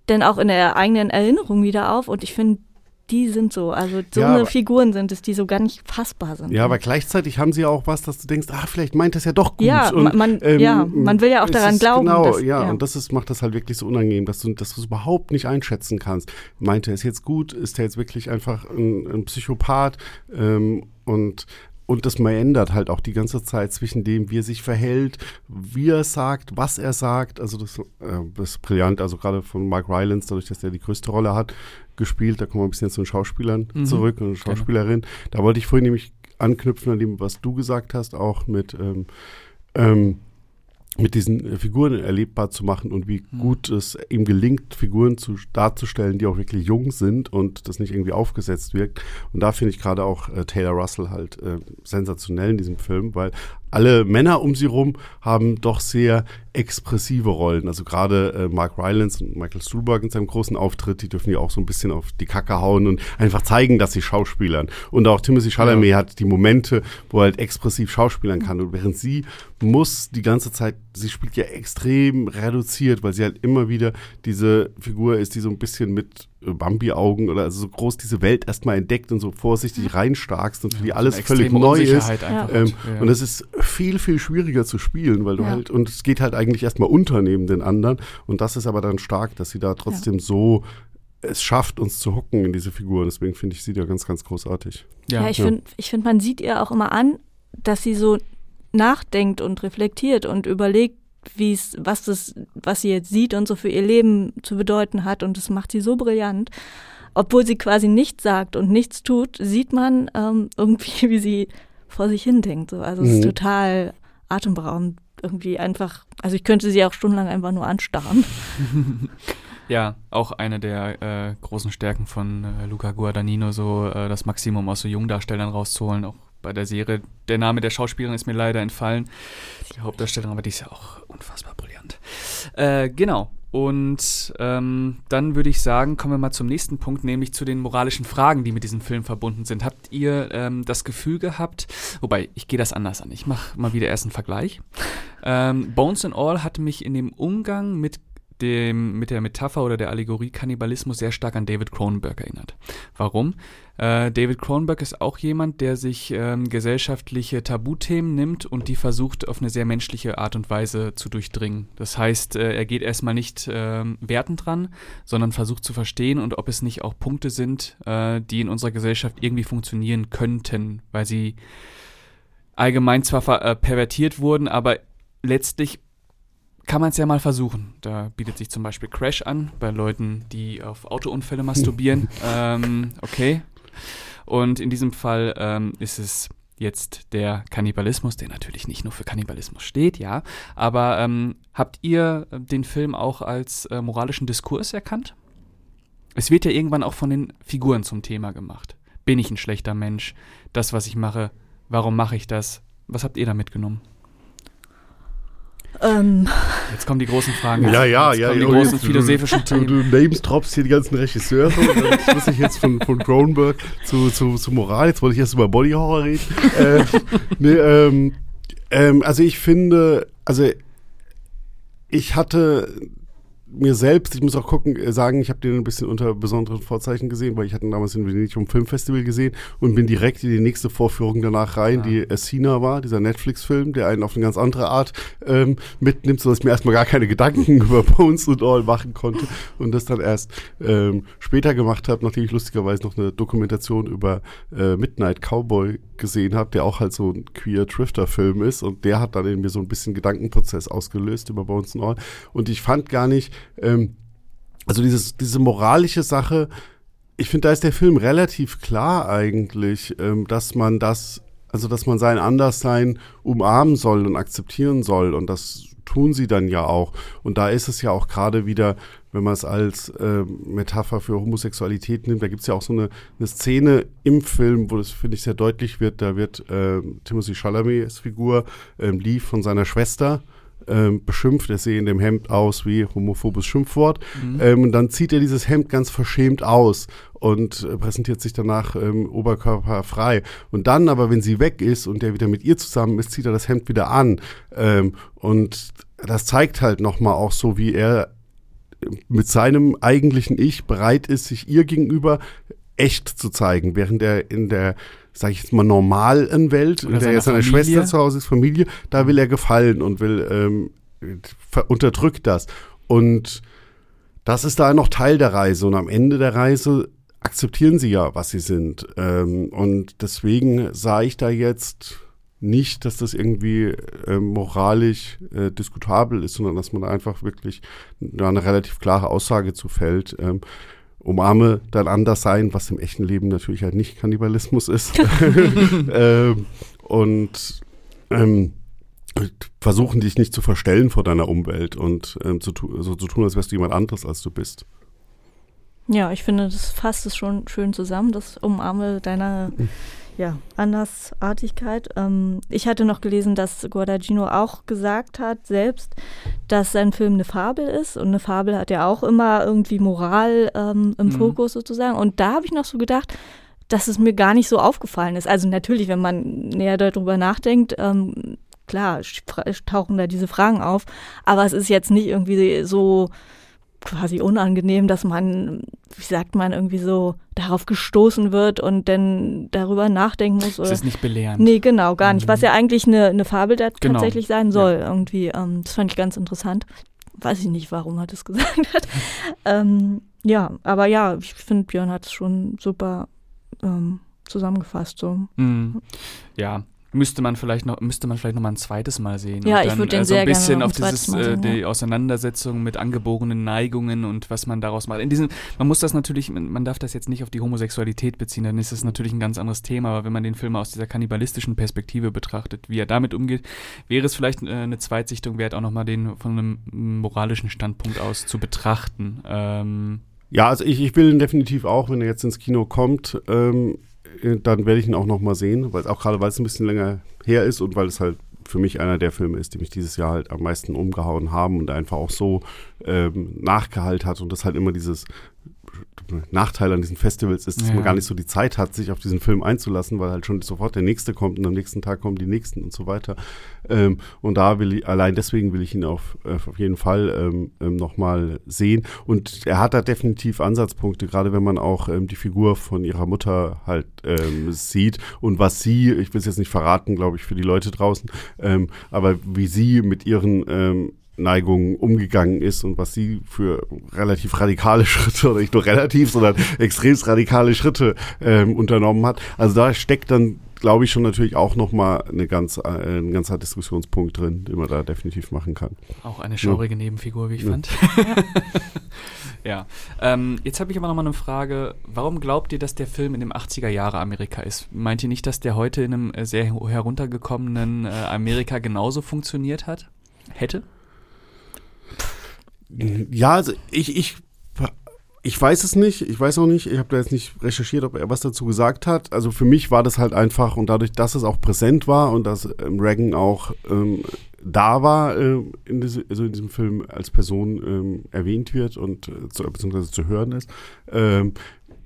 dann auch in der eigenen Erinnerung wieder auf und ich finde, die sind so, also so Ja, eine Figuren sind es, die so gar nicht fassbar sind. Ja, aber gleichzeitig haben sie ja auch was, dass du denkst, ah, vielleicht meint das ja doch gut. Ja, und, ähm, man- ja, man will ja auch daran glauben, Genau, dass- ja, ja. und das ist, macht das halt wirklich so unangenehm, dass du dass du es überhaupt nicht einschätzen kannst. Meint er es jetzt gut? Ist er jetzt wirklich einfach ein, ein Psychopath? Ähm, und und das ändert halt auch die ganze Zeit zwischen dem, wie er sich verhält, wie er sagt, was er sagt. Also das, äh, das ist brillant. Also gerade von Mark Rylance, dadurch, dass er die größte Rolle hat, gespielt. Da kommen wir ein bisschen zu den Schauspielern Mhm. zurück und Schauspielerin. Da wollte ich vorhin nämlich anknüpfen an dem, was du gesagt hast, auch mit ähm, ähm, mit diesen äh, Figuren erlebbar zu machen und wie Mhm. gut es ihm gelingt, Figuren zu, darzustellen, die auch wirklich jung sind und das nicht irgendwie aufgesetzt wirkt. Und da finde ich gerade auch äh, Taylor Russell halt äh, sensationell in diesem Film, weil alle Männer um sie rum haben doch sehr expressive Rollen. Also gerade äh, Mark Rylance und Michael Stuhlbarg in seinem großen Auftritt, die dürfen ja auch so ein bisschen auf die Kacke hauen und einfach zeigen, dass sie schauspielern. Und auch Timothy Chalamet hat die Momente, wo er halt expressiv schauspielern kann. Und während sie muss die ganze Zeit, sie spielt ja extrem reduziert, weil sie halt immer wieder diese Figur ist, die so ein bisschen mit Bambi-Augen oder also so groß diese Welt erstmal entdeckt und so vorsichtig reinstarkst und für die alles völlig neu ist. Ähm. Ja. Und es ist viel, viel schwieriger zu spielen, weil du Ja. halt, und es geht halt eigentlich erstmal unter neben den anderen. Und das ist aber dann stark, dass sie da trotzdem so es schafft, uns zu hocken in diese Figuren. Deswegen finde ich sie da ganz, ganz großartig. Ja, ich ja. finde, ich find, man sieht ihr auch immer an, dass sie so nachdenkt und reflektiert und überlegt, wie es, was das, was sie jetzt sieht und so für ihr Leben zu bedeuten hat. Und das macht sie so brillant. Obwohl sie quasi nichts sagt und nichts tut, sieht man ähm, <laughs> irgendwie, wie sie vor sich hin denkt. So. Also es ist Mhm. total atemberaubend. Irgendwie einfach, also ich könnte sie auch stundenlang einfach nur anstarren. <laughs> Ja, auch eine der äh, großen Stärken von äh, Luca Guadagnino, so äh, das Maximum aus so Jungdarstellern rauszuholen. Auch bei der Serie. Der Name der Schauspielerin ist mir leider entfallen. Die Hauptdarstellerin, aber die ist ja auch unfassbar brillant. Äh, genau. Und ähm, dann würde ich sagen, kommen wir mal zum nächsten Punkt, nämlich zu den moralischen Fragen, die mit diesem Film verbunden sind. Habt ihr ähm, das Gefühl gehabt, wobei ich gehe das anders an, ich mache mal wieder erst einen Vergleich. Ähm, Bones and All hat mich in dem Umgang mit dem, mit der Metapher oder der Allegorie Kannibalismus sehr stark an David Cronenberg erinnert. Warum? Äh, David Cronenberg ist auch jemand, der sich ähm, gesellschaftliche Tabuthemen nimmt und die versucht auf eine sehr menschliche Art und Weise zu durchdringen. Das heißt, äh, er geht erstmal nicht ähm, wertend dran, sondern versucht zu verstehen und ob es nicht auch Punkte sind, äh, die in unserer Gesellschaft irgendwie funktionieren könnten, weil sie allgemein zwar äh, pervertiert wurden, aber letztlich kann man es ja mal versuchen. Da bietet sich zum Beispiel Crash an, bei Leuten, die auf Autounfälle <laughs> masturbieren. ähm, okay. Und in diesem Fall ähm, ist es jetzt der Kannibalismus, der natürlich nicht nur für Kannibalismus steht, ja. Aber ähm, habt ihr den Film auch als äh, moralischen Diskurs erkannt? Es wird ja irgendwann auch von den Figuren zum Thema gemacht. Bin ich ein schlechter Mensch? Das, was ich mache, warum mache ich das? Was habt ihr da mitgenommen? Ähm, Jetzt kommen die großen Fragen. Ja, ja, jetzt ja. Kommen die ja, großen jetzt, philosophischen Du, du Themen. names droppst hier die ganzen Regisseure. Und dann muss ich jetzt von, von Cronenberg zu, zu, zu Moral. Jetzt wollte ich erst über Body Horror reden. äh, nee, ähm, ähm, also ich finde, also ich hatte mir selbst, ich muss auch gucken, äh, sagen, ich habe den ein bisschen unter besonderen Vorzeichen gesehen, weil ich hatte ihn damals in Venedig um Filmfestival gesehen und bin direkt in die nächste Vorführung danach rein, ja. die Essina war, dieser Netflix-Film, der einen auf eine ganz andere Art ähm, mitnimmt, sodass ich mir erstmal gar keine Gedanken <laughs> über Bones und All machen konnte und das dann erst ähm, später gemacht habe, nachdem ich lustigerweise noch eine Dokumentation über äh, Midnight Cowboy gesehen habe, der auch halt so ein queer Drifter-Film ist und der hat dann in mir so ein bisschen Gedankenprozess ausgelöst über Bones and All und ich fand gar nicht, ähm, also dieses, diese moralische Sache, ich finde, da ist der Film relativ klar eigentlich, ähm, dass man das, also dass man sein Anderssein umarmen soll und akzeptieren soll. Und das tun sie dann ja auch. Und da ist es ja auch gerade wieder, wenn man es als äh, Metapher für Homosexualität nimmt, da gibt es ja auch so eine, eine Szene im Film, wo das, finde ich, sehr deutlich wird. Da wird äh, Timothy Chalamets Figur äh, Lee von seiner Schwester ähm, beschimpft. Er sehe in dem Hemd aus wie homophobes Schimpfwort. Mhm. Ähm, und dann zieht er dieses Hemd ganz verschämt aus und äh, präsentiert sich danach ähm, oberkörperfrei. Und dann aber, wenn sie weg ist und er wieder mit ihr zusammen ist, zieht er das Hemd wieder an. Ähm, und das zeigt halt nochmal auch so, wie er mit seinem eigentlichen Ich bereit ist, sich ihr gegenüber echt zu zeigen, während er in der sage ich jetzt mal, normalen Welt, in der jetzt seine Schwester zu Hause ist, Familie, da will er gefallen und will, ähm, unterdrückt das. Und das ist da noch Teil der Reise. Und am Ende der Reise akzeptieren sie ja, was sie sind. Ähm, und deswegen sah ich da jetzt nicht, dass das irgendwie äh, moralisch äh, diskutabel ist, sondern dass man einfach wirklich da eine relativ klare Aussage zu fällt. Ähm, umarme dein Anderssein, was im echten Leben natürlich halt nicht Kannibalismus ist. <laughs> <laughs> ähm, und ähm, versuchen dich nicht zu verstellen vor deiner Umwelt und ähm, zu so zu tun, als wärst du jemand anderes, als du bist. Ja, ich finde, das fasst es schon schön zusammen, das Umarme deiner mhm ja, Andersartigkeit. Ähm, ich hatte noch gelesen, dass Guadagnino auch gesagt hat, selbst, dass sein Film eine Fabel ist. Und eine Fabel hat ja auch immer irgendwie Moral ähm, im mhm. Fokus sozusagen. Und da habe ich noch so gedacht, dass es mir gar nicht so aufgefallen ist. Also natürlich, wenn man näher darüber nachdenkt, ähm, klar, tauchen da diese Fragen auf. Aber es ist jetzt nicht irgendwie so quasi unangenehm, dass man, wie sagt man, irgendwie so darauf gestoßen wird und dann darüber nachdenken muss. Das ist nicht belehrend. Nee, genau, gar nicht. Was ja eigentlich eine, eine Fabel da genau. tatsächlich sein soll. Ja. Irgendwie, ähm, das fand ich ganz interessant. Weiß ich nicht, warum er das <laughs> gesagt hat. ähm, ja, aber ja, ich finde, Björn hat es schon super ähm, zusammengefasst. So. Mhm. Ja, müsste man vielleicht noch müsste man vielleicht noch mal ein zweites Mal sehen ja und dann, ich würde den äh, so ein bisschen auf dieses äh, sehen, die Auseinandersetzung mit angeborenen Neigungen und was man daraus macht. In diesem man muss das natürlich man darf das jetzt nicht auf die Homosexualität beziehen dann ist es natürlich ein ganz anderes Thema aber wenn man den Film aus dieser kannibalistischen Perspektive betrachtet wie er damit umgeht wäre es vielleicht äh, eine Zweitsichtung wert auch noch mal den von einem moralischen Standpunkt aus zu betrachten. Ähm, ja, also ich, ich will ihn definitiv auch, wenn er jetzt ins Kino kommt, ähm, äh, dann werde ich ihn auch noch mal sehen, weil auch gerade weil es ein bisschen länger her ist und weil es halt für mich einer der Filme ist, die mich dieses Jahr halt am meisten umgehauen haben und einfach auch so ähm, nachgehalt hat und das halt immer dieses Nachteil an diesen Festivals ist, dass ja. man gar nicht so die Zeit hat, sich auf diesen Film einzulassen, weil halt schon sofort der nächste kommt und am nächsten Tag kommen die nächsten und so weiter. Ähm, und da will ich, allein deswegen will ich ihn auf, auf jeden Fall ähm, ähm, nochmal sehen. Und er hat da definitiv Ansatzpunkte, gerade wenn man auch ähm, die Figur von ihrer Mutter halt ähm, sieht und was sie, ich will es jetzt nicht verraten, glaube ich, für die Leute draußen, ähm, aber wie sie mit ihren Neigungen umgegangen ist und was sie für relativ radikale <laughs> Schritte, oder nicht nur relativ, sondern extrem radikale Schritte ähm, unternommen hat. Also da steckt dann, glaube ich, schon natürlich auch nochmal eine ganz, äh, ein ganzer Diskussionspunkt drin, den man da definitiv machen kann. Auch eine schaurige ja. Nebenfigur, wie ich ja. fand. <laughs> ja. Ähm, jetzt habe ich aber nochmal eine Frage. Warum glaubt ihr, dass der Film in dem 80er Jahre Amerika ist? Meint ihr nicht, dass der heute in einem äh, sehr heruntergekommenen äh, Amerika genauso funktioniert hat? Hätte? Ja, also ich, ich, ich weiß es nicht. Ich weiß auch nicht. Ich habe da jetzt nicht recherchiert, ob er was dazu gesagt hat. Also für mich war das halt einfach und dadurch, dass es auch präsent war und dass ähm, Reagan auch ähm, da war, äh, in, diese, also in diesem Film als Person ähm, erwähnt wird und äh, zu, beziehungsweise zu hören ist, ähm,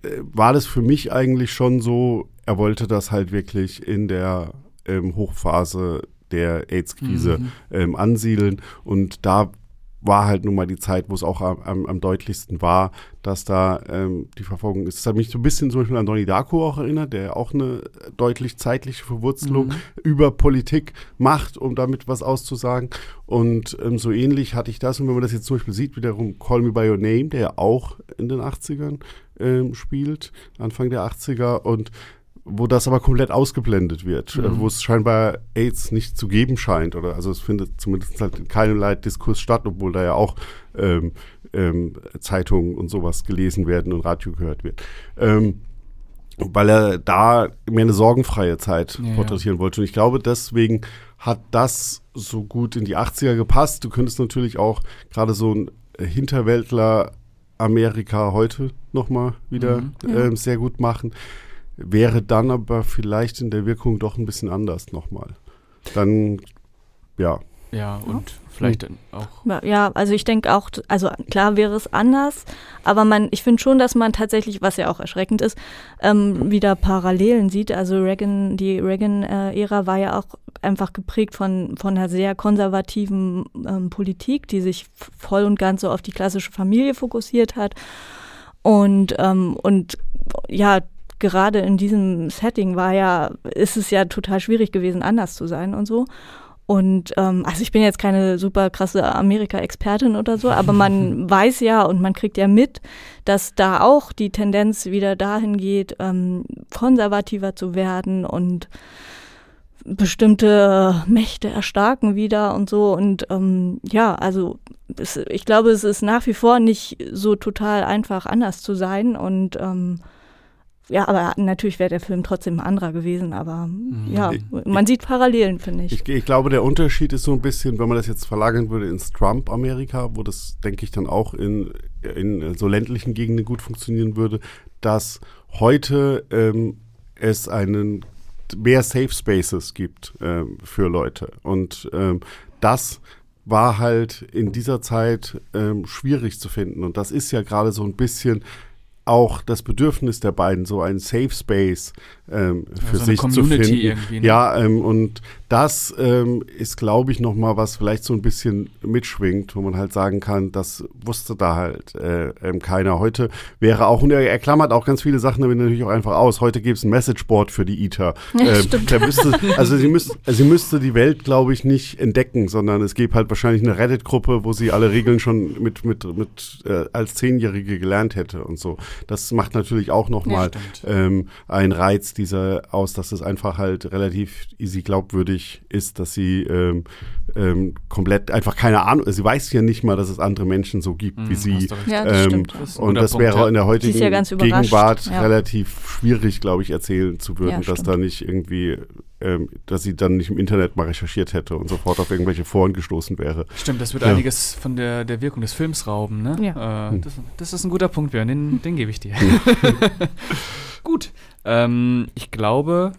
äh, war das für mich eigentlich schon so, er wollte das halt wirklich in der ähm, Hochphase der AIDS-Krise mhm. ähm, ansiedeln. Und da war halt nun mal die Zeit, wo es auch am, am, am deutlichsten war, dass da ähm, die Verfolgung ist. Das hat mich so ein bisschen zum Beispiel an Donnie Darko auch erinnert, der auch eine deutlich zeitliche Verwurzelung mhm. über Politik macht, um damit was auszusagen. Und ähm, so ähnlich hatte ich das. Und wenn man das jetzt zum Beispiel sieht, wiederum Call Me By Your Name, der ja auch in den 80ern ähm, spielt, Anfang der 80er. Und wo das aber komplett ausgeblendet wird, äh, mhm. wo es scheinbar AIDS nicht zu geben scheint oder also es findet zumindest halt keinerlei Diskurs statt, obwohl da ja auch ähm, ähm, Zeitungen und sowas gelesen werden und Radio gehört wird. Ähm, weil er da mehr eine sorgenfreie Zeit ja, porträtieren ja. wollte. Und ich glaube, deswegen hat das so gut in die 80er gepasst. Du könntest natürlich auch gerade so ein Hinterwäldler Amerika heute nochmal wieder mhm, ja. ähm, sehr gut machen wäre dann aber vielleicht in der Wirkung doch ein bisschen anders nochmal. Dann, ja. Ja, und vielleicht hm. auch. Ja, also ich denke auch, also klar wäre es anders, aber man, ich finde schon, dass man tatsächlich, was ja auch erschreckend ist, ähm, wieder Parallelen sieht. Also Reagan, die Reagan-Ära war ja auch einfach geprägt von, von einer sehr konservativen ähm, Politik, die sich voll und ganz so auf die klassische Familie fokussiert hat. Und, ähm, und ja, gerade in diesem Setting war ja, ist es ja total schwierig gewesen, anders zu sein und so. Und ähm, also ich bin jetzt keine super krasse Amerika-Expertin oder so, aber man <laughs> weiß ja und man kriegt ja mit, dass da auch die Tendenz wieder dahin geht, ähm, konservativer zu werden und bestimmte Mächte erstarken wieder und so. Und ähm, ja, also es, ich glaube, es ist nach wie vor nicht so total einfach anders zu sein und ähm, ja, aber natürlich wäre der Film trotzdem ein anderer gewesen, aber mhm. ja, man sieht Parallelen, finde ich. ich. ich. glaube, der Unterschied ist so ein bisschen, wenn man das jetzt verlagern würde ins Trump-Amerika, wo das, denke ich, dann auch in, in so ländlichen Gegenden gut funktionieren würde, dass heute ähm, es einen mehr Safe Spaces gibt ähm, für Leute. Und ähm, das war halt in dieser Zeit ähm, schwierig zu finden. Und das ist ja gerade so ein bisschen auch das Bedürfnis der beiden, so ein Safe Space ähm, für also sich zu finden. Ne? Ja, ähm, und das ähm, ist, glaube ich, noch mal was vielleicht so ein bisschen mitschwingt, wo man halt sagen kann, das wusste da halt äh, ähm, keiner. Heute wäre auch, und er, er klammert auch ganz viele Sachen damit natürlich auch einfach aus. Heute gibt es ein Messageboard für die ITER. <laughs> Ja, ähm, der müsste, also sie müsste, sie müsste die Welt, glaube ich, nicht entdecken, sondern es gibt halt wahrscheinlich eine Reddit-Gruppe, wo sie alle Regeln schon mit, mit, mit äh, als Zehnjährige gelernt hätte und so. Das macht natürlich auch noch mal ja, ähm, einen Reiz dieser aus, dass es einfach halt relativ easy glaubwürdig ist, dass sie ähm, ähm, komplett einfach keine Ahnung, sie weiß ja nicht mal, dass es andere Menschen so gibt mhm, wie sie. Ja, das ähm, stimmt. Das und das wäre in der heutigen ja Gegenwart ja. relativ schwierig, glaube ich, erzählen zu würden, dass da nicht irgendwie ähm, dass sie dann nicht im Internet mal recherchiert hätte und sofort auf irgendwelche Foren gestoßen wäre. Stimmt, das wird ja. einiges von der, der Wirkung des Films rauben. Ne? Ja. Äh, hm. das, das, ist ein guter Punkt, Björn, den, <laughs> den gebe ich dir. <laughs> Gut, ähm, ich glaube,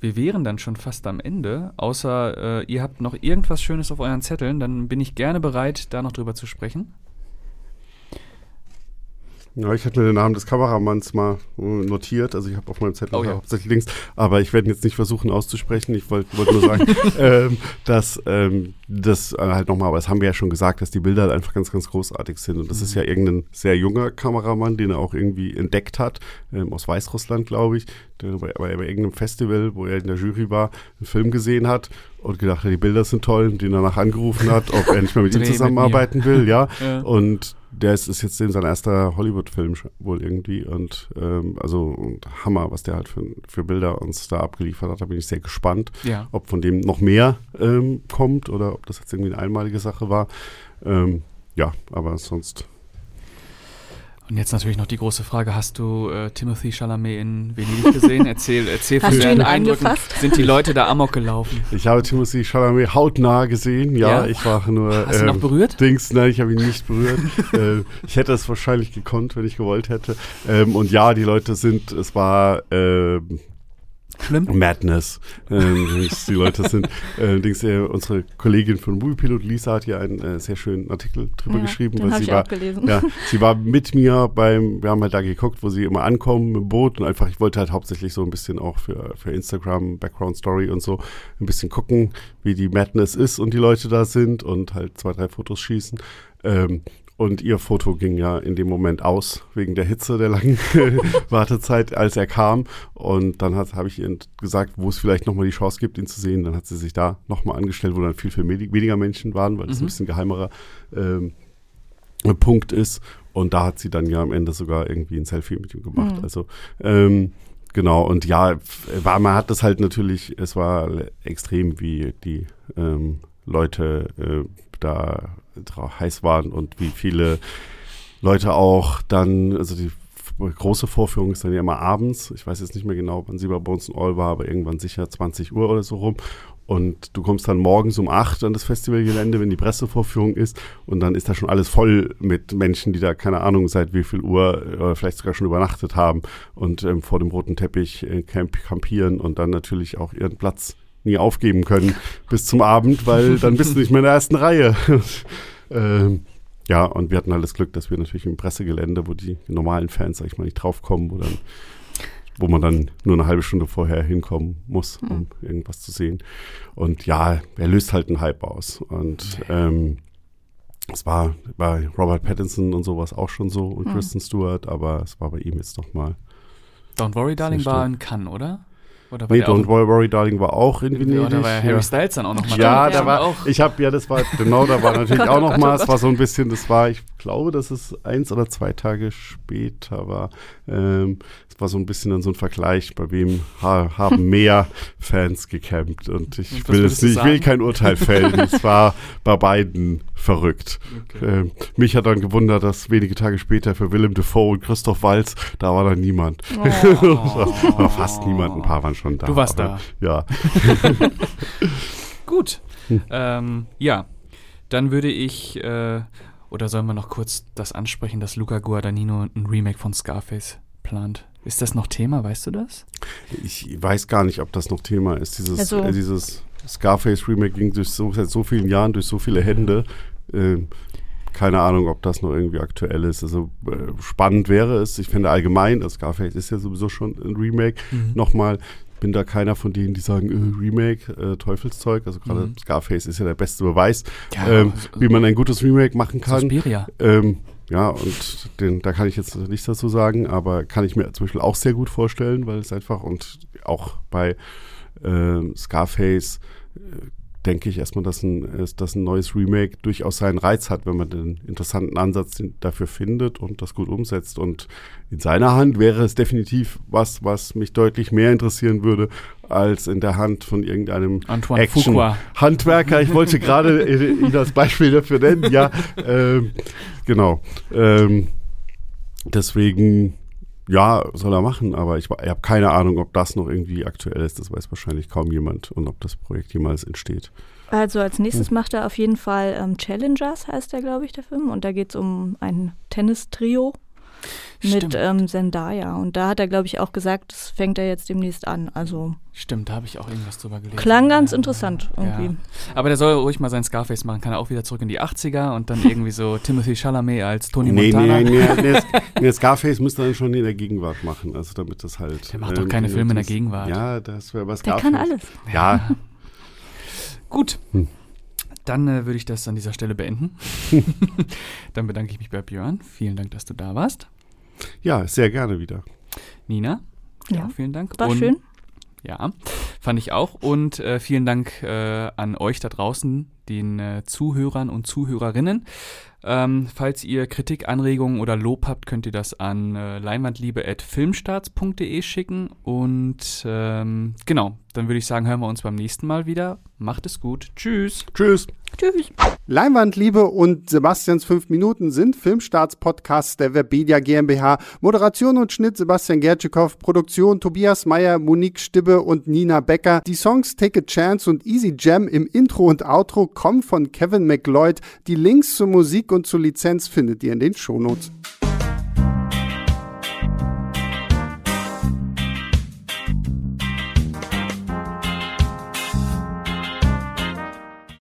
wir wären dann schon fast am Ende, außer äh, ihr habt noch irgendwas Schönes auf euren Zetteln, dann bin ich gerne bereit, da noch drüber zu sprechen. Ja, ich hatte mir den Namen des Kameramanns mal äh, notiert. Also ich habe auf meinem Zettel oh, ja. hauptsächlich links, aber ich werde ihn jetzt nicht versuchen auszusprechen. Ich wollte wollt nur sagen, <laughs> ähm, dass ähm, das äh, halt nochmal, aber das haben wir ja schon gesagt, dass die Bilder halt einfach ganz, ganz großartig sind. Und das mhm. ist ja irgendein sehr junger Kameramann, den er auch irgendwie entdeckt hat, ähm, aus Weißrussland, glaube ich, der bei, bei, bei irgendeinem Festival, wo er in der Jury war, einen Film gesehen hat und gedacht hat, die Bilder sind toll, den danach angerufen hat, ob er nicht mehr mit ihm zusammenarbeiten will, ja. <laughs> ja. Und der ist, ist jetzt sein erster Hollywood-Film wohl irgendwie und ähm, also und Hammer, was der halt für, für Bilder uns da abgeliefert hat. Da bin ich sehr gespannt, ja. ob von dem noch mehr ähm, kommt oder ob das jetzt irgendwie eine einmalige Sache war. Ähm, ja, aber sonst und jetzt natürlich noch die große Frage: Hast du äh, Timothy Chalamet in Venedig gesehen? Erzähl, erzähl von deinen Eindrücken. Sind die Leute da amok gelaufen? Ich habe Timothy Chalamet hautnah gesehen. Ja, ja? ich war nur. Hast ähm, du noch berührt? Dings, nein, ich habe ihn nicht berührt. <laughs> äh, ich hätte es wahrscheinlich gekonnt, wenn ich gewollt hätte. Ähm, und ja, die Leute sind. Es war. Äh, schlimm? Madness. Ähm, die Leute sind, <laughs> äh, äh, unsere Kollegin von Moviepilot, Lisa, hat ja einen äh, sehr schönen Artikel drüber Ja, geschrieben. den hab sie ich war, auch gelesen. Ja, <laughs> sie war mit mir beim, wir haben halt da geguckt, wo sie immer ankommen im Boot und einfach, ich wollte halt hauptsächlich so ein bisschen auch für, für Instagram, Background Story und so ein bisschen gucken, wie die Madness ist und die Leute da sind und halt zwei, drei Fotos schießen. Ähm, und ihr Foto ging ja in dem Moment aus, wegen der Hitze der langen <laughs> Wartezeit, als er kam. Und dann habe ich ihr gesagt, wo es vielleicht nochmal die Chance gibt, ihn zu sehen. Dann hat sie sich da nochmal angestellt, wo dann viel, viel weniger Menschen waren, weil das Mhm. ein bisschen geheimerer ähm, Punkt ist. Und da hat sie dann ja am Ende sogar irgendwie ein Selfie mit ihm gemacht. Mhm. Also ähm, genau, und ja, war, man hat das halt natürlich, es war extrem, wie die ähm, Leute äh, da heiß waren und wie viele Leute auch dann, also die große Vorführung ist dann ja immer abends. Ich weiß jetzt nicht mehr genau, wann sie bei Bones All war, aber irgendwann sicher 20 Uhr oder so rum. Und du kommst dann morgens um 8 an das Festivalgelände, wenn die Pressevorführung ist. Und dann ist da schon alles voll mit Menschen, die da, keine Ahnung, seit wie viel Uhr oder vielleicht sogar schon übernachtet haben und ähm, vor dem roten Teppich äh, camp campieren und dann natürlich auch ihren Platz nie aufgeben können bis zum Abend, weil <laughs> dann bist du nicht mehr in der ersten Reihe. <laughs> ähm, ja, und wir hatten halt das Glück, dass wir natürlich im Pressegelände, wo die normalen Fans, sag ich mal, nicht draufkommen, wo dann wo man dann nur eine halbe Stunde vorher hinkommen muss, um irgendwas zu sehen. Und ja, er löst halt einen Hype aus. Und ähm, es war bei Robert Pattinson und sowas auch schon so und Mhm. Kristen Stewart, aber es war bei ihm jetzt noch mal. Don't Worry, Darling war in Cannes, oder? Oder Nee, Don't Worry, Worry Darling war auch in Venedig. Ja, da war ja Harry. Styles dann auch nochmal Ja, da ja. war, auch. ich habe, ja, das war, genau, da war <laughs> natürlich Gott, auch oh noch Gott, mal, oh es war so ein bisschen, das war, ich glaube, dass es eins oder zwei Tage später war. Ähm, es war so ein bisschen dann so ein Vergleich, bei wem ha haben mehr Fans gecampt und ich Und will es nicht, ich will kein Urteil fällen. es war bei beiden verrückt. Okay. Ähm, mich hat dann gewundert, dass wenige Tage später für Willem Dafoe und Christoph Waltz, da war dann niemand. Oh. <laughs> Oder fast niemand, ein paar waren schon da. Du warst aber, Ja. <laughs> Gut. Hm. Ähm, ja, dann würde ich, äh, oder sollen wir noch kurz das ansprechen, dass Luca Guadagnino ein Remake von Scarface plant? Ist das noch Thema, weißt du das? Ich weiß gar nicht, ob das noch Thema ist. Dieses, Also- äh, dieses Scarface Remake ging durch so, seit so vielen Jahren durch so viele Hände. Ähm, keine Ahnung, ob das noch irgendwie aktuell ist. Also äh, spannend wäre es. Ich finde allgemein, das Scarface ist ja sowieso schon ein Remake. Nochmal, bin da keiner von denen, die sagen, äh, Remake, äh, Teufelszeug. Also gerade Mhm. Scarface ist ja der beste Beweis, Ja, ähm, so- wie man ein gutes Remake machen kann. Suspiria. Ähm, ja, und den, da kann ich jetzt nichts dazu sagen, aber kann ich mir zum Beispiel auch sehr gut vorstellen, weil es einfach und auch bei ähm, Scarface äh, denke ich erstmal, dass ein, dass ein neues Remake durchaus seinen Reiz hat, wenn man den interessanten Ansatz dafür findet und das gut umsetzt. Und in seiner Hand wäre es definitiv was, was mich deutlich mehr interessieren würde, als in der Hand von irgendeinem Antoine Action Fuqua. Handwerker. Ich wollte gerade äh, ihn als Beispiel dafür nennen. Ja, ähm, genau. Ähm, deswegen, ja, soll er machen, aber ich, ich habe keine Ahnung, ob das noch irgendwie aktuell ist. Das weiß wahrscheinlich kaum jemand und ob das Projekt jemals entsteht. Also als nächstes macht er auf jeden Fall ähm, Challengers, heißt der, glaube ich, der Film. Und da geht es um ein Tennistrio mit ähm, Zendaya. Und da hat er, glaube ich, auch gesagt, das fängt er jetzt demnächst an. Also Stimmt, da habe ich auch irgendwas drüber gelesen. klang ganz Ja. interessant irgendwie. Ja. Aber der soll ruhig mal sein Scarface machen. Kann er auch wieder zurück in die 80er und dann irgendwie so <laughs> Timothy Chalamet als Tony Nee, Montana. nee, nee, nee, <laughs> nee, Scarface müsste dann schon in der Gegenwart machen, also damit das halt. Der macht doch keine Filme in der Gegenwart. Ja, das wäre was Der kann alles. Ja, <laughs> Gut. Hm. Dann äh, würde ich das an dieser Stelle beenden. <laughs> <laughs> dann bedanke ich mich bei Björn. Vielen Dank, dass du da warst. ja, sehr gerne wieder. Nina, Ja. auch vielen Dank. War Und- schön. Ja, fand ich auch. Und äh, vielen Dank äh, an euch da draußen, den äh, Zuhörern und Zuhörerinnen. Ähm, falls ihr Kritik, Anregungen oder Lob habt, könnt ihr das an äh, leinwandliebe.filmstarts.de schicken. Und ähm, genau, dann würde ich sagen, hören wir uns beim nächsten Mal wieder. Macht es gut. Tschüss. Tschüss. Tschüss. Leinwandliebe und Sebastians 5 Minuten sind Filmstarts-Podcasts der Webedia GmbH. Moderation und Schnitt Sebastian Gertschikow, Produktion Tobias Meyer, Monique Stibbe und Nina Becker. Die Songs Take a Chance und Easy Jam im Intro und Outro von Kevin McLeod. Die Links zur Musik und zur Lizenz findet ihr in den Shownotes.